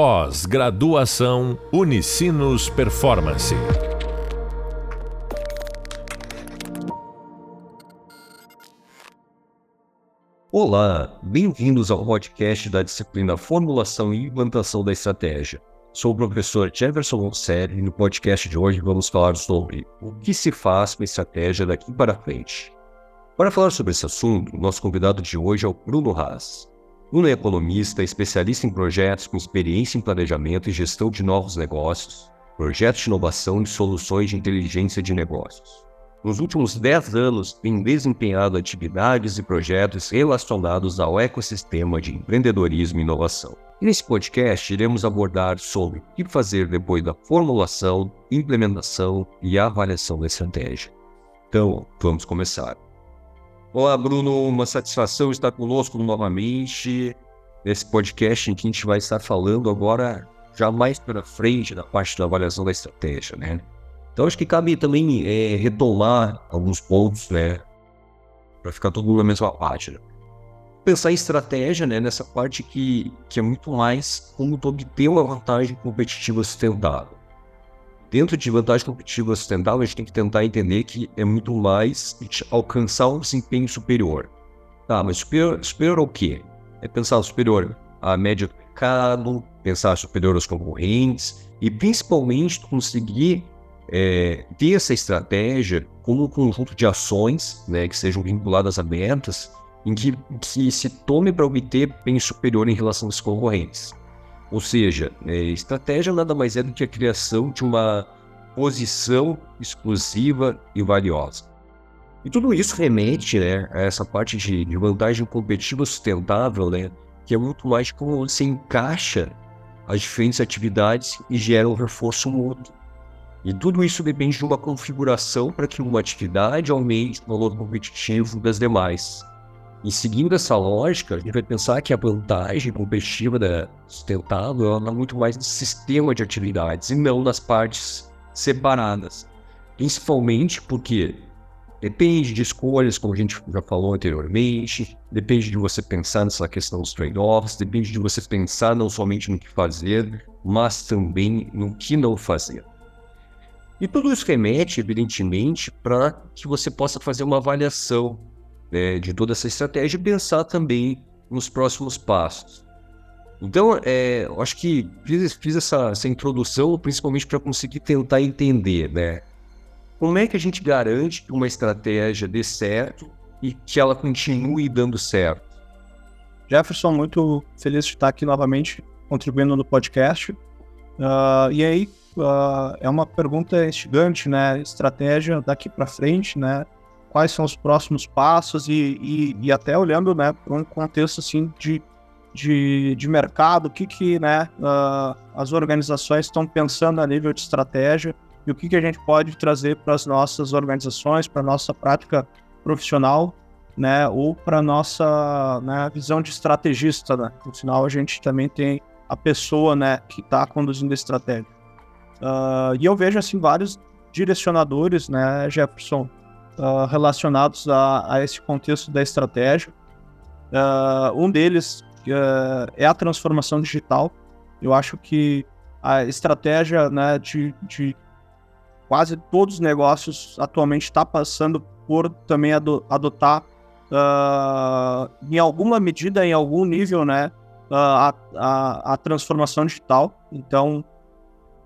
Pós-graduação Unicinos Performance. Olá, bem-vindos ao podcast da disciplina Formulação e Implantação da Estratégia. Sou o professor Jefferson Gonçalves e no podcast de hoje vamos falar sobre o que se faz com a estratégia daqui para frente. Para falar sobre esse assunto, nosso convidado de hoje é o Bruno Haas. Bruno é economista, especialista em projetos com experiência em planejamento e gestão de novos negócios, projetos de inovação e soluções de inteligência de negócios. Nos últimos 10 anos, tem desempenhado atividades e projetos relacionados ao ecossistema de empreendedorismo e inovação. E nesse podcast, iremos abordar sobre o que fazer depois da formulação, implementação e avaliação da estratégia. Então, vamos começar. Olá, Bruno, uma satisfação estar conosco novamente nesse podcast em que a gente vai estar falando agora já mais para frente da parte da avaliação da estratégia, né? Então acho que cabe também é, retomar alguns pontos, né? Para ficar todo mundo na mesma página. Pensar em estratégia, né? Nessa parte que, que é muito mais como obter uma vantagem competitiva sustentável. Dentro de vantagem competitiva sustentável, a gente tem que tentar entender que é muito mais alcançar um desempenho superior. Tá, mas superior, superior ao quê? É pensar superior à média do mercado, pensar superior aos concorrentes e principalmente conseguir é, ter essa estratégia como um conjunto de ações né, que sejam vinculadas a metas em que, que se tome para obter bem superior em relação aos concorrentes. Ou seja, é, estratégia nada mais é do que a criação de uma posição exclusiva e valiosa. E tudo isso remete né, a essa parte de, de vantagem competitiva sustentável, né, que é muito mais como você encaixa as diferentes atividades e gera um reforço mútuo. E tudo isso depende de uma configuração para que uma atividade aumente o valor competitivo das demais. E seguindo essa lógica, a gente vai pensar que a vantagem competitiva da sustentável ela está muito mais no sistema de atividades e não nas partes separadas. Principalmente porque depende de escolhas, como a gente já falou anteriormente, depende de você pensar nessa questão dos trade-offs, depende de você pensar não somente no que fazer, mas também no que não fazer. E tudo isso remete, evidentemente, para que você possa fazer uma avaliação né, de toda essa estratégia e pensar também nos próximos passos. Então, é, eu acho que fiz, fiz essa, essa, introdução principalmente para conseguir tentar entender, né? Como é que a gente garante que uma estratégia dê certo e que ela continue dando certo? Jefferson, muito feliz de estar aqui novamente contribuindo no podcast. Uh, e aí, uh, é uma pergunta instigante, né? Estratégia daqui para frente, né? Quais são os próximos passos e, e, e até olhando, né, para um contexto assim de, de, de mercado, o que que, né, uh, as organizações estão pensando a nível de estratégia e o que que a gente pode trazer para as nossas organizações, para nossa prática profissional, né, ou para nossa né, visão de estrategista, né? No final a gente também tem a pessoa, né, que está conduzindo a estratégia. Uh, e eu vejo assim vários direcionadores, né, Jefferson, uh, relacionados a, a, esse contexto da estratégia. Uh, um deles é a transformação digital. Eu acho que a estratégia né, de, de quase todos os negócios atualmente está passando por também adotar, em alguma medida, em algum nível, né, a, a, a transformação digital. Então,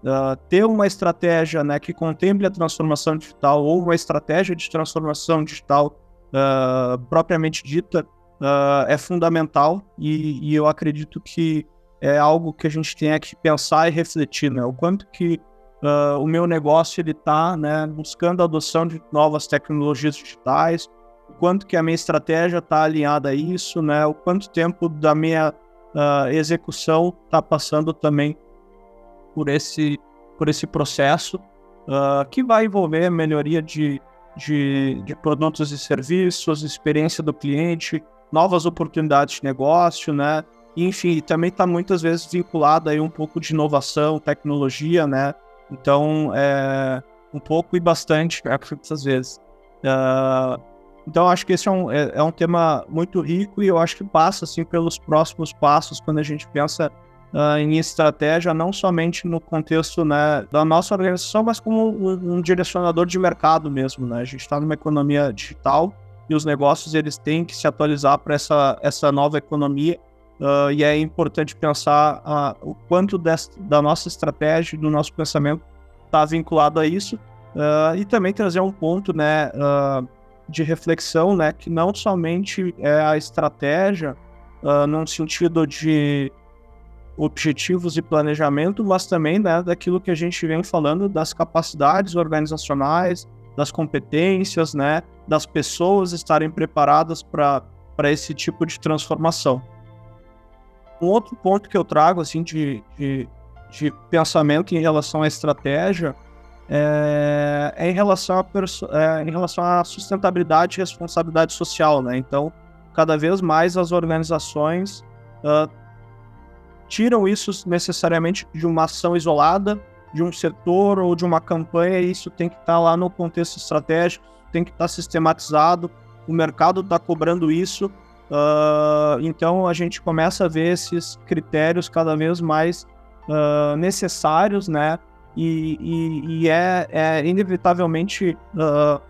uh, ter uma estratégia né, que contemple a transformação digital ou uma estratégia de transformação digital uh, propriamente dita uh, é fundamental e, e, eu acredito que é algo que a gente tem que pensar e refletir, né? O quanto que o meu negócio ele está né, buscando a adoção de novas tecnologias digitais, o quanto que a minha estratégia está alinhada a isso, né? O quanto tempo da minha execução está passando também por esse, por esse processo, uh, que vai envolver melhoria de, de, de, produtos e serviços, experiência do cliente, novas oportunidades de negócio, né? Enfim, também está muitas vezes vinculado aí um pouco de inovação, tecnologia, né? Então, é um pouco e bastante, muitas vezes. Uh, então, acho que esse é um, é, é, um tema muito rico e eu acho que passa, assim, pelos próximos passos quando a gente pensa uh, em estratégia, não somente no contexto né, da nossa organização, mas como um, um direcionador de mercado mesmo. Né? A gente está numa economia digital e os negócios eles têm que se atualizar para essa, essa nova economia. Uh, e é importante pensar uh, o quanto dessa, da nossa estratégia, do nosso pensamento está vinculado a isso e também trazer um ponto né, de reflexão, né, que não somente é a estratégia uh, num sentido de objetivos e planejamento, mas também né, daquilo que a gente vem falando das capacidades organizacionais, das competências, né, das pessoas estarem preparadas para esse tipo de transformação. Um outro ponto que eu trago assim de, de, de pensamento em relação à estratégia é, é em, relação a é, em relação à sustentabilidade e responsabilidade social, né? Então, cada vez mais as organizações uh, tiram isso necessariamente de uma ação isolada, de um setor ou de uma campanha, isso tem que estar tá lá no contexto estratégico, tem que estar tá sistematizado, o mercado está cobrando isso, uh, então a gente começa a ver esses critérios cada vez mais uh, necessários, né? E, e, e é, é, inevitavelmente uh,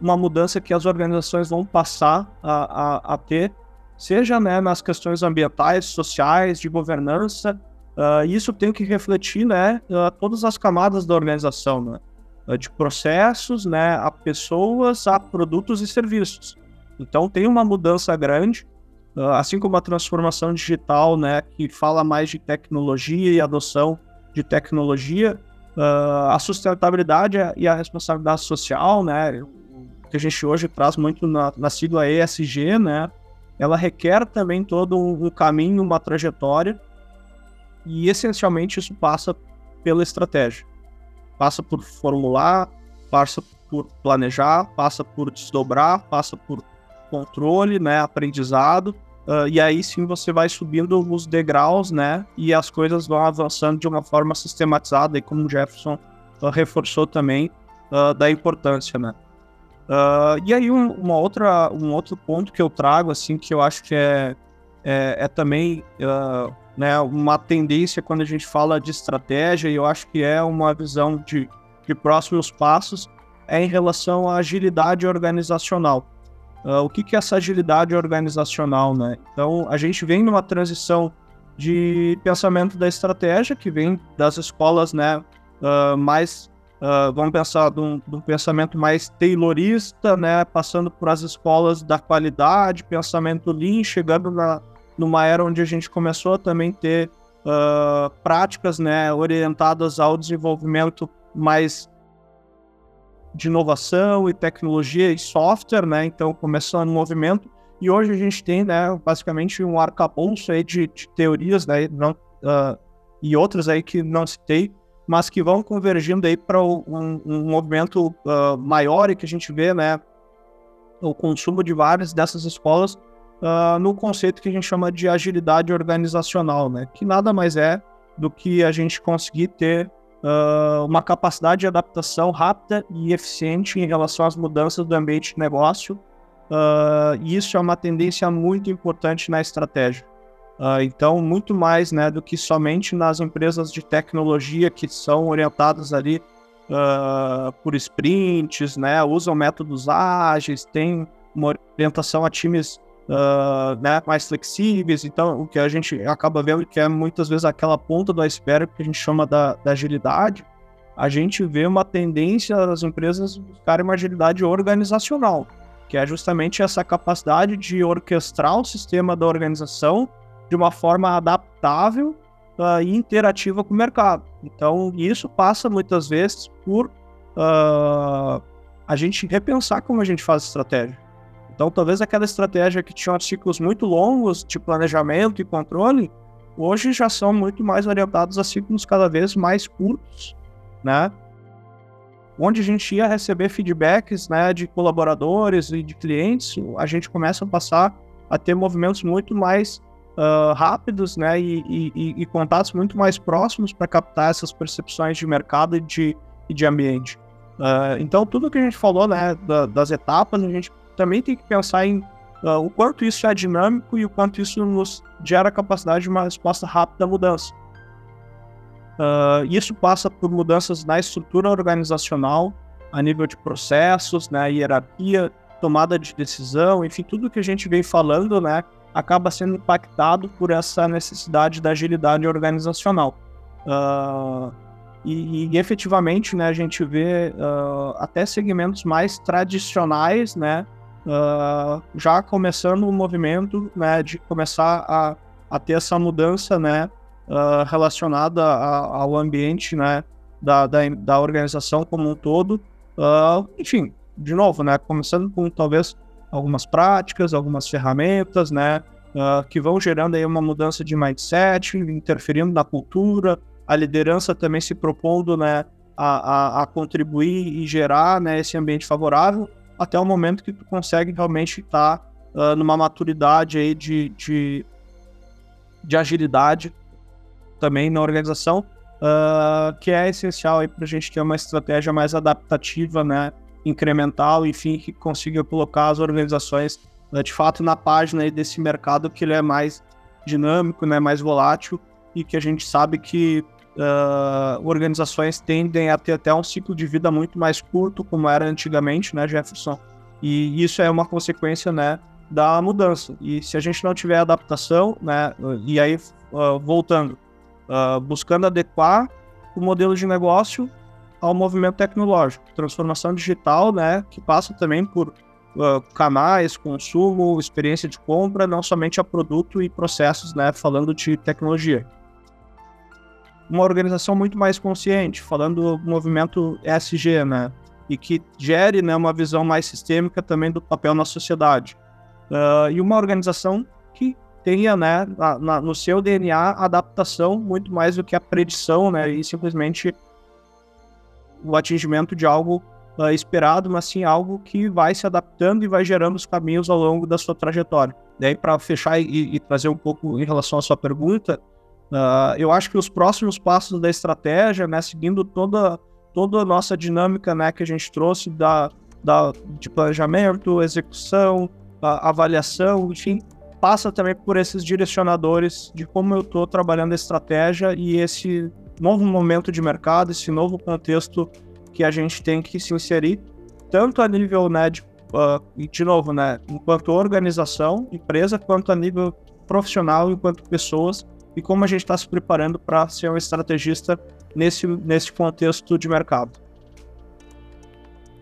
uma mudança que as organizações vão passar a, a, a ter seja né, nas questões ambientais, sociais, de governança. Uh, isso tem que refletir né, uh, todas as camadas da organização, né, uh, de processos né, a pessoas, a produtos e serviços. Então tem uma mudança grande, assim como a transformação digital, né, que fala mais de tecnologia e adoção de tecnologia, a sustentabilidade e a responsabilidade social, né, que a gente hoje traz muito na, na sigla ESG, né, ela requer também todo um caminho, uma trajetória, e essencialmente isso passa pela estratégia. Passa por formular, passa por planejar, passa por desdobrar, passa por controle, né, aprendizado, uh, e aí sim você vai subindo os degraus, né, e as coisas vão avançando de uma forma sistematizada, e como o Jefferson uh, reforçou também, uh, da importância, né. Uh, e aí um, uma outra, um outro ponto que eu trago, assim, que eu acho que é, é, é também uh, né, uma tendência quando a gente fala de estratégia, e eu acho que é uma visão de, de próximos passos, é em relação à agilidade organizacional. Uh, o que, que é essa agilidade organizacional, né? Então, a gente vem numa transição de pensamento da estratégia, que vem das escolas né, mais Uh, vamos pensar de um, de um, pensamento mais taylorista, né, passando por as escolas da qualidade, pensamento lean, chegando na, numa era onde a gente começou a também ter uh, práticas né, orientadas ao desenvolvimento mais de inovação e tecnologia e software, né, então começando um movimento, e hoje a gente tem né, basicamente um arcabouço aí de, de teorias né, não, uh, e outras aí que não citei, mas que vão convergindo aí para um, um, movimento uh, maior e que a gente vê, né, o consumo de várias dessas escolas uh, no conceito que a gente chama de agilidade organizacional, né, que nada mais é do que a gente conseguir ter uh, uma capacidade de adaptação rápida e eficiente em relação às mudanças do ambiente de negócio. e isso é uma tendência muito importante na estratégia. Uh, então, muito mais né, do que somente nas empresas de tecnologia que são orientadas ali uh, por sprints, né, usam métodos ágeis, tem uma orientação a times uh, né, mais flexíveis. Então, o que a gente acaba vendo que é muitas vezes aquela ponta do iceberg que a gente chama da, da agilidade, a gente vê uma tendência das empresas buscarem uma agilidade organizacional, que é justamente essa capacidade de orquestrar o sistema da organização de uma forma adaptável uh, e interativa com o mercado. Então, isso passa muitas vezes por uh, a gente repensar como a gente faz estratégia. Então, talvez aquela estratégia que tinha ciclos muito longos de planejamento e controle, hoje já são muito mais orientados a ciclos cada vez mais curtos, né? Onde a gente ia receber feedbacks né, de colaboradores e de clientes, a gente começa a passar a ter movimentos muito mais uh, rápidos, né, e, e, e, contatos muito mais próximos para captar essas percepções de mercado e de, e de ambiente. Uh, então, tudo que a gente falou, né, da, das etapas, a gente também tem que pensar em uh, o quanto isso é dinâmico e o quanto isso nos gera a capacidade de uma resposta rápida à mudança. Isso passa por mudanças na estrutura organizacional, a nível de processos, né, hierarquia, tomada de decisão, enfim, tudo que a gente vem falando, né, acaba sendo impactado por essa necessidade da agilidade organizacional. Uh, e, e, efetivamente, né, a gente vê uh, até segmentos mais tradicionais, né, uh, já começando o um movimento, né, de começar a, a ter essa mudança, né, relacionada a, ao ambiente, né, da, da, da, organização como um todo. enfim, de novo, né, começando com talvez algumas práticas, algumas ferramentas, né, uh, que vão gerando aí uma mudança de mindset, interferindo na cultura, a liderança também se propondo, né, a, a, a contribuir e gerar, né, esse ambiente favorável, até o momento que tu consegue realmente estar tá, uh, numa maturidade aí de, de, de agilidade também na organização, uh, que é essencial para a gente ter uma estratégia mais adaptativa, né, incremental, enfim, que consiga colocar as organizações né, de fato na página desse mercado que ele é mais dinâmico, né, mais volátil e que a gente sabe que uh, organizações tendem a ter até um ciclo de vida muito mais curto, como era antigamente, né, Jefferson? E isso é uma consequência, né, da mudança. E se a gente não tiver adaptação, né, e aí uh, voltando, uh, buscando adequar o modelo de negócio ao movimento tecnológico, transformação digital, né, que passa também por uh, canais, consumo, experiência de compra, não somente a produto e processos, né, falando de tecnologia. Uma organização muito mais consciente, falando do movimento ESG, né, e que gere, né, uma visão mais sistêmica também do papel na sociedade. Uh, e uma organização que tenha, né, na, na, no seu DNA, adaptação muito mais do que a predição, né, e simplesmente o atingimento de algo uh, esperado, mas sim algo que vai se adaptando e vai gerando os caminhos ao longo da sua trajetória. Daí, para fechar e, e, trazer um pouco em relação à sua pergunta, uh, eu acho que os próximos passos da estratégia, né, seguindo toda, toda a nossa dinâmica né, que a gente trouxe da, da, de planejamento, execução, avaliação, enfim, passa também por esses direcionadores de como eu estou trabalhando a estratégia e esse novo momento de mercado, esse novo contexto que a gente tem que se inserir, tanto a nível, né, de, uh, de novo, né, enquanto organização, empresa, quanto a nível profissional, enquanto pessoas, e como a gente está se preparando para ser um estrategista nesse, nesse contexto de mercado.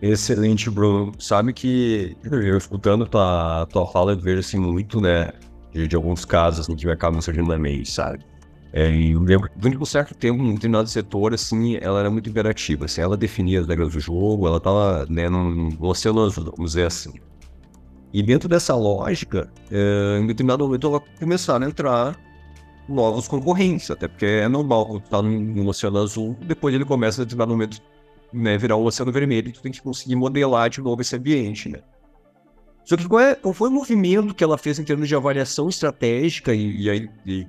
Excelente, Bruno. Sabe que eu escutando tua, tua fala, eu vejo assim muito, né, de, de alguns casos assim, que acabam surgindo na mente, sabe? É, eu lembro que durante um certo tempo, em um determinado setor, assim, ela era muito imperativa, assim, ela definia as regras do jogo, ela estava né, no oceano vamos dizer assim. E dentro dessa lógica, é, em determinado momento ela começaram a entrar novos concorrentes, até porque é normal quando tu tá no, oceano azul, depois ele começa a determinado momento né, virar um oceano vermelho, e tu tem que conseguir modelar de novo esse ambiente, né? Só que qual, é, qual foi o movimento que ela fez em termos de avaliação estratégica e, e, e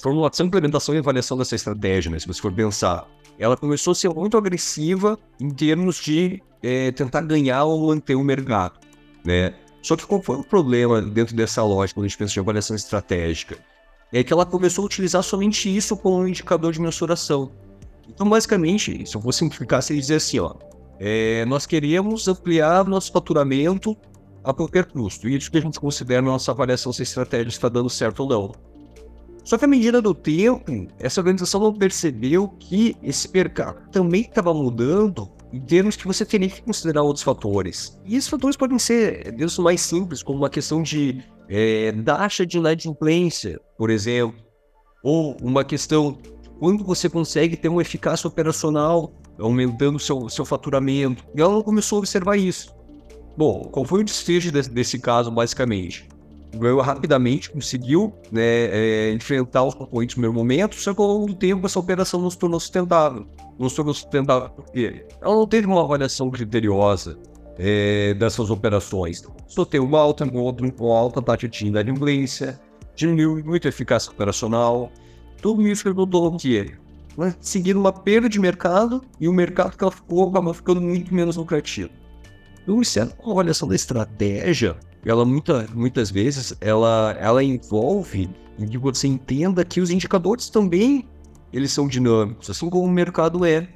formulação, implementação e avaliação dessa estratégia, né? Se você for pensar, ela começou a ser muito agressiva em termos de é, tentar ganhar ou manter o mercado, né? Só que qual foi o problema dentro dessa lógica, quando a gente pensa em avaliação estratégica? É que ela começou a utilizar somente isso como um indicador de mensuração. Então, basicamente, se eu for simplificar, seria dizer assim, ó, é, nós queremos ampliar nosso faturamento a qualquer custo. E isso que a gente considera nossa avaliação se a estratégia está dando certo ou não. Só que à medida do tempo, essa organização não percebeu que esse mercado também estava mudando em termos que você teria que considerar outros fatores. E esses fatores podem ser, desde mais simples, como uma questão de é, taxa de inadimplência, por exemplo, ou uma questão quando você consegue ter uma eficácia operacional, aumentando seu, seu faturamento. E ela começou a observar isso. Bom, qual foi o desfecho desse, desse caso, basicamente? Ganhou rapidamente, conseguiu né, é, enfrentar os concorrentes no primeiro momento, só que ao longo do tempo essa operação não se tornou sustentável. Não se tornou sustentável porque ela não teve uma avaliação criteriosa é, dessas operações. Só tem uma alta, uma alta taxa de inadimplência, diminuiu muito a eficácia operacional. Tudo isso resultou que seguindo uma perda de mercado e o mercado que ela ficou acabou ficando muito menos lucrativo. Então, isso é uma avaliação da estratégia ela muita, muitas vezes, ela, ela envolve que você entenda que os indicadores também eles são dinâmicos, assim como o mercado é.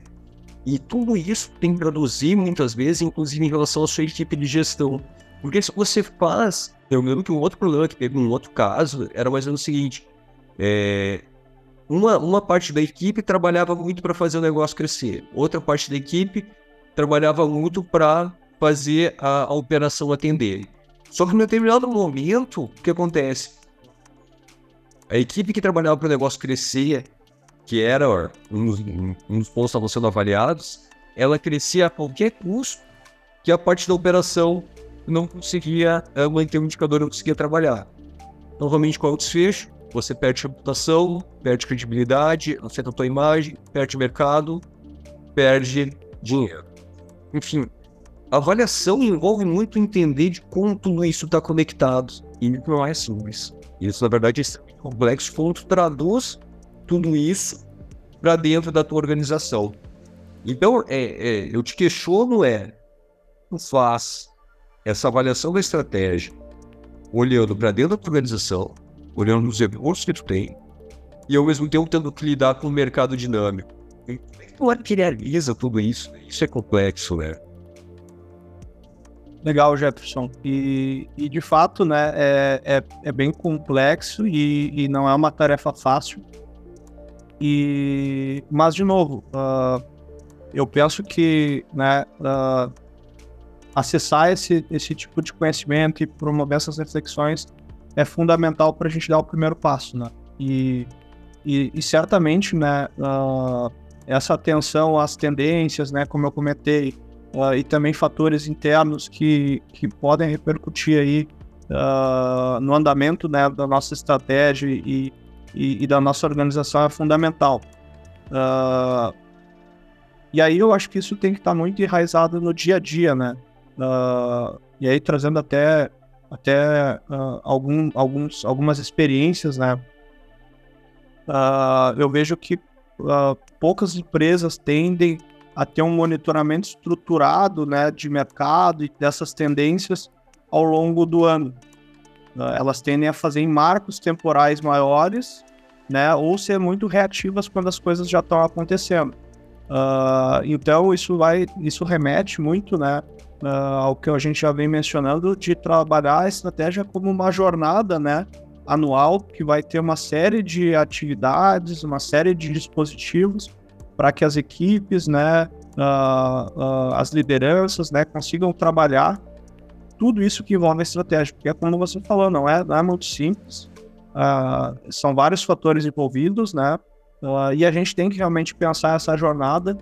E tudo isso tem que traduzir muitas vezes, inclusive em relação à sua equipe de gestão. Porque se você faz. Eu lembro que um outro problema que teve um outro caso era mais ou menos o seguinte: é, uma, uma parte da equipe trabalhava muito para fazer o negócio crescer, outra parte da equipe trabalhava muito para fazer a, a operação atender. Só que em determinado momento, o que acontece? A equipe que trabalhava para o negócio crescer, que era um, dos, um dos pontos que estavam sendo avaliados, ela crescia a qualquer custo que a parte da operação não conseguia uh, manter o indicador, não conseguia trabalhar. Novamente, qual é o desfecho? Você perde reputação, perde credibilidade, afeta a tua imagem, perde mercado, perde dinheiro. Enfim, avaliação envolve muito entender de como tudo isso está conectado. E não é simples. Isso, na verdade, é extremamente complexo como tu traduz tudo isso para dentro da tua organização. Então, é, é, eu te questiono é, tu faz essa avaliação da estratégia olhando para dentro da tua organização, olhando os recursos que tu tem, e ao mesmo tempo tendo que lidar com o mercado dinâmico. Como é que tu materializa tudo isso? Isso é complexo, né? Legal, Jefferson. E, e de fato, né, é, é, é bem complexo e, e, não é uma tarefa fácil. E, mas, de novo, uh, eu penso que né, uh, acessar esse, esse tipo de conhecimento e promover essas reflexões é fundamental para a gente dar o primeiro passo. Né? E, e, e certamente, né, uh, essa atenção às tendências, né, como eu comentei, uh, e também fatores internos que, que podem repercutir aí uh, no andamento né, da nossa estratégia e, e, e, da nossa organização é fundamental. Uh, e aí eu acho que isso tem que estar muito enraizado no dia a dia, né? e aí trazendo até, até algum, alguns, algumas experiências, né? eu vejo que poucas empresas tendem a ter um monitoramento estruturado né, de mercado e dessas tendências ao longo do ano. Uh, elas tendem a fazer em marcos temporais maiores, né, ou ser muito reativas quando as coisas já estão acontecendo. Uh, então isso vai, isso remete muito, né, uh, ao que a gente já vem mencionando de trabalhar a estratégia como uma jornada, né, anual que vai ter uma série de atividades, uma série de dispositivos para que as equipes, né, uh, uh, as lideranças, né, consigam trabalhar tudo isso que envolve a estratégia, porque é como você falou, não é, não é muito simples, uh, são vários fatores envolvidos, né, e a gente tem que realmente pensar essa jornada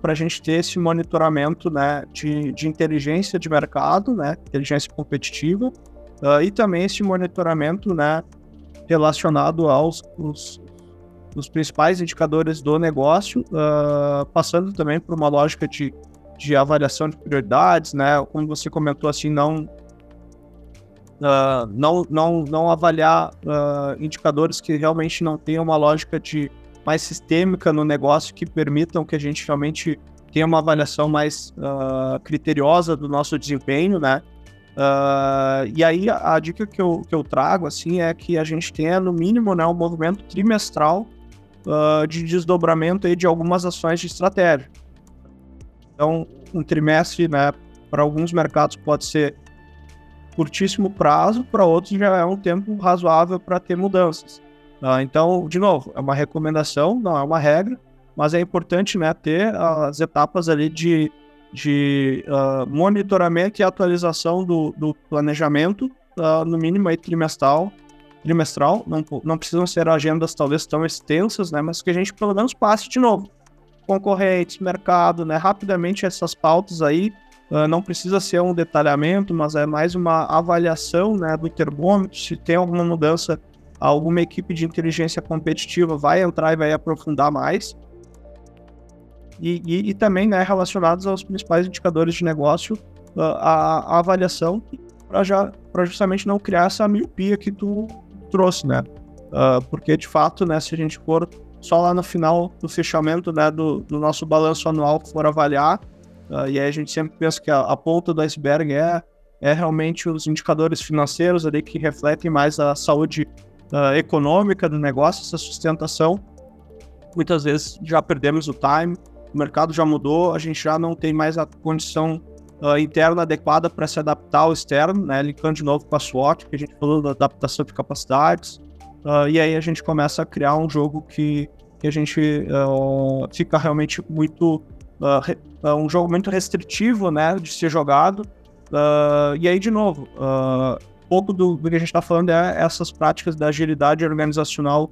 para a gente ter esse monitoramento, né, de, de inteligência de mercado, né, inteligência competitiva, e também esse monitoramento, né, relacionado aos os, os principais indicadores do negócio, uh, passando também por uma lógica de, de avaliação de prioridades, né? Como você comentou, assim, não Uh, não, não, não avaliar uh, indicadores que realmente não tenham uma lógica de mais sistêmica no negócio que permitam que a gente realmente tenha uma avaliação mais uh, criteriosa do nosso desempenho, né? e aí a, a, dica que eu, que eu trago assim é que a gente tenha no mínimo né, um movimento trimestral uh, de desdobramento aí de algumas ações de estratégia. Então, um trimestre, né, para alguns mercados pode ser curtíssimo prazo, para outros já é um tempo razoável para ter mudanças. Uh, então, de novo, é uma recomendação, não é uma regra, mas é importante né, ter as etapas ali de, de uh, monitoramento e atualização do, do planejamento, uh, no mínimo aí trimestral, trimestral, não, não precisam ser agendas talvez tão extensas, né, mas que a gente pelo menos passe de novo. Concorrentes, mercado, né, rapidamente essas pautas aí, uh, não precisa ser um detalhamento, mas é mais uma avaliação, né, do termômetro, se tem alguma mudança, alguma equipe de inteligência competitiva vai entrar e vai aprofundar mais. E, e, e também, né, relacionados aos principais indicadores de negócio, uh, a, a avaliação para justamente não criar essa miopia que tu trouxe, né? Uh, porque de fato, né, se a gente for só lá no final do fechamento né, do, do nosso balanço anual for avaliar, uh, e aí a gente sempre pensa que a, a ponta do iceberg é, é realmente os indicadores financeiros ali que refletem mais a saúde uh, econômica do negócio, essa sustentação. Muitas vezes já perdemos o time, o mercado já mudou, a gente já não tem mais a condição uh, interna adequada para se adaptar ao externo, né? Linkando de novo com a SWOT, que a gente falou da adaptação de capacidades. Uh, e aí a gente começa a criar um jogo que, que a gente uh, fica realmente muito. Re, um jogo muito restritivo, né? De ser jogado. e aí, de novo, pouco do, do, que a gente está falando é essas práticas da agilidade organizacional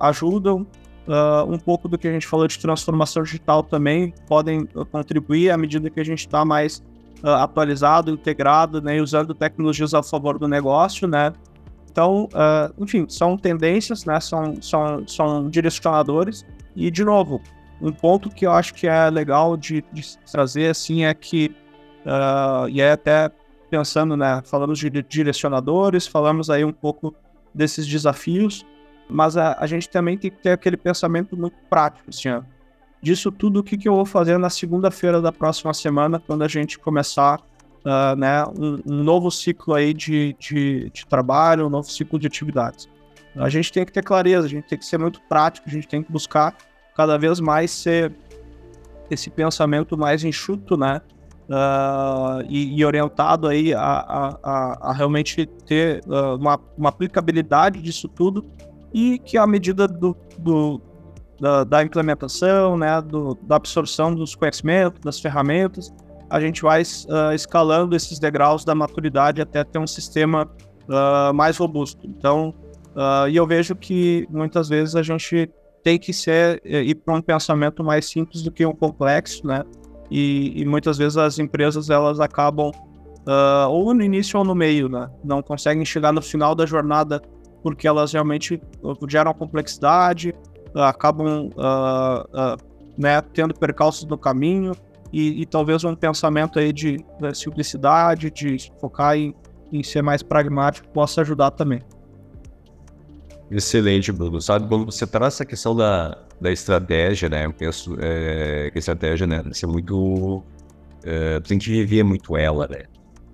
ajudam. Um pouco do que a gente falou de transformação digital também podem contribuir à medida que a gente está mais uh, atualizado, integrado, né, usando tecnologias a favor do negócio, né. Então, uh, enfim, são tendências, né, são, são, são direcionadores. E, de novo, um ponto que eu acho que é legal de, de trazer, assim, é que, uh, e é até pensando, né, falamos de direcionadores, falamos aí um pouco desses desafios, mas a, a gente também tem que ter aquele pensamento muito prático, assim, ó disso tudo, o que, que eu vou fazer na segunda-feira da próxima semana, quando a gente começar uh, né, um, um, novo ciclo aí de, de, de, trabalho, um novo ciclo de atividades. A gente tem que ter clareza, a gente tem que ser muito prático, a gente tem que buscar cada vez mais ser esse pensamento mais enxuto, né? Uh, e, e, orientado aí a, a, a, realmente ter uh, uma, uma aplicabilidade disso tudo e que à medida do, do, da, da implementação, né, do, da absorção dos conhecimentos, das ferramentas, a gente vai uh, escalando esses degraus da maturidade até ter um sistema uh, mais robusto. Então, uh, e eu vejo que muitas vezes a gente tem que ser ir para um pensamento mais simples do que um complexo, né? E, e muitas vezes as empresas elas acabam ou no início ou no meio, né? Não conseguem chegar no final da jornada porque elas realmente geram complexidade acabam uh, uh, né, tendo percalços no caminho e, e, talvez um pensamento aí de, de simplicidade, de focar em, em ser mais pragmático possa ajudar também. Excelente, Bruno. Sabe, quando você traz essa questão da, da estratégia, né? Eu penso é, que a estratégia, né, ser muito. É, tem que viver muito ela, né?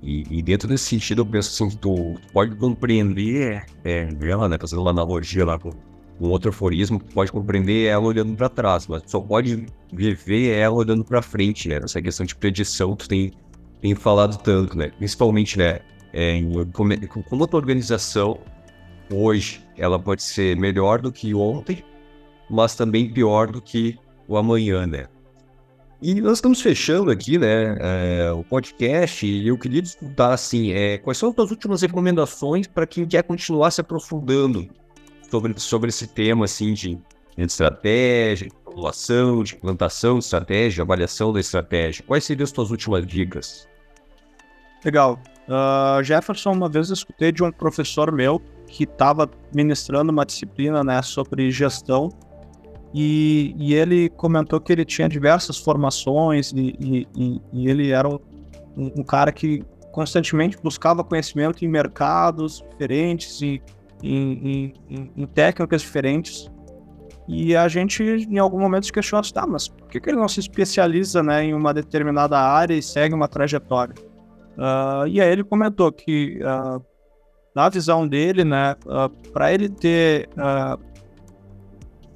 E, e, dentro desse sentido, eu penso assim, tu, tu pode compreender é, ela, né? Fazendo uma analogia lá com um outro aforismo que pode compreender ela olhando para trás, mas só pode viver ela olhando para frente, né? Essa questão de predição tu tem, tem falado tanto, né? Principalmente, né? É, como, como a tua organização hoje, ela pode ser melhor do que ontem, mas também pior do que o amanhã, né? E nós estamos fechando aqui, né, é, o podcast e eu queria discutir, assim, é, quais são as tuas últimas recomendações para quem quer continuar se aprofundando sobre, sobre esse tema assim de, de estratégia, de formulação, de implantação de estratégia, avaliação da estratégia. Quais seriam as suas últimas dicas? Legal. Uh, Jefferson, uma vez eu escutei de um professor meu que estava ministrando uma disciplina né, sobre gestão e, e, ele comentou que ele tinha diversas formações e, e, e ele era um, um, cara que constantemente buscava conhecimento em mercados diferentes e em, em, em, técnicas diferentes. E a gente, em algum momento, se questiona, tá, mas por que, que ele não se especializa né, em uma determinada área e segue uma trajetória? Uh, e aí ele comentou que, uh, na visão dele, né, uh, ah, para ele ter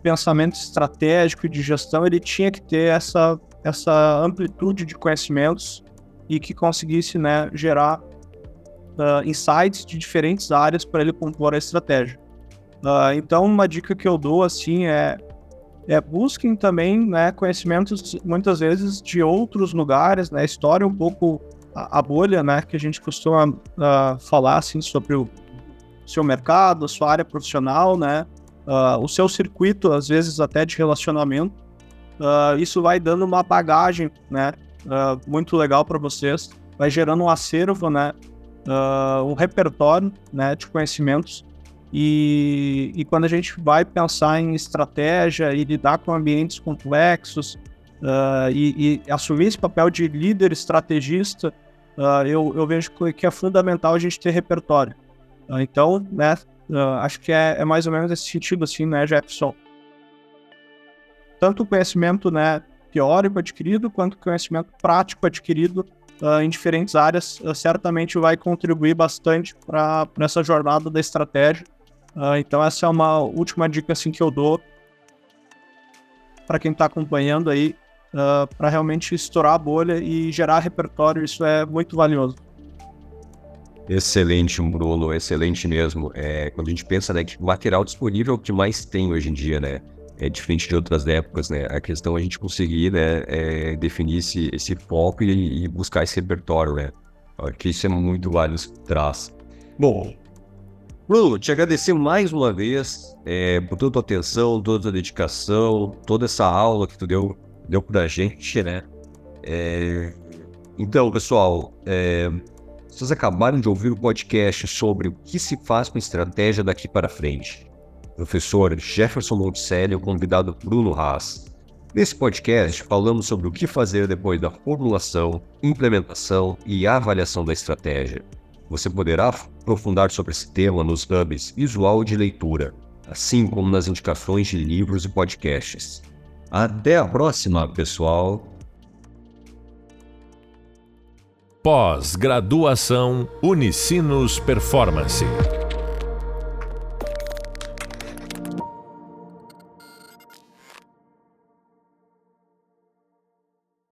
pensamento estratégico e de gestão, ele tinha que ter essa, essa amplitude de conhecimentos e que conseguisse né, gerar uh, insights de diferentes áreas para ele compor a estratégia. Uh, então, uma dica que eu dou assim é, é busquem também né, conhecimentos muitas vezes de outros lugares, né, história um pouco a, a bolha, né, que a gente costuma uh, falar assim sobre o seu mercado, a sua área profissional, né, o seu circuito às vezes até de relacionamento. isso vai dando uma bagagem, né, muito legal para vocês, vai gerando um acervo, né, uh, um repertório né, de conhecimentos. E, e, quando a gente vai pensar em estratégia e lidar com ambientes complexos uh, e, e, assumir esse papel de líder estrategista, uh, eu, eu, vejo que é fundamental a gente ter repertório. então, né, acho que é, é, mais ou menos esse sentido, assim, né, Jefferson? Tanto o conhecimento né, teórico adquirido, quanto o conhecimento prático adquirido uh, em diferentes áreas, uh, certamente vai contribuir bastante para essa jornada da estratégia. Uh, então essa é uma última dica assim que eu dou para quem está acompanhando aí, para realmente estourar a bolha e gerar repertório. Isso é muito valioso. Excelente, Bruno, excelente mesmo. É, quando a gente pensa né, que material disponível é o que mais tem hoje em dia, né? é diferente de outras épocas, né? A questão é a gente conseguir, né, é, definir esse, esse foco e, e, buscar esse repertório, né? Acho que isso é muito válido traz. Bom, Bruno, te agradecer mais uma vez é, por toda a tua atenção, toda a tua dedicação, toda essa aula que tu deu, deu pra gente, né? É, então, pessoal, é, vocês acabaram de ouvir o podcast sobre o que se faz com estratégia daqui para frente professor Jefferson Monticelli e o convidado Bruno Haas. Nesse podcast, falamos sobre o que fazer depois da formulação, implementação e avaliação da estratégia. Você poderá aprofundar sobre esse tema nos hubs visual de leitura, assim como nas indicações de livros e podcasts. Até a próxima, pessoal! Pós-graduação Unicinos Performance.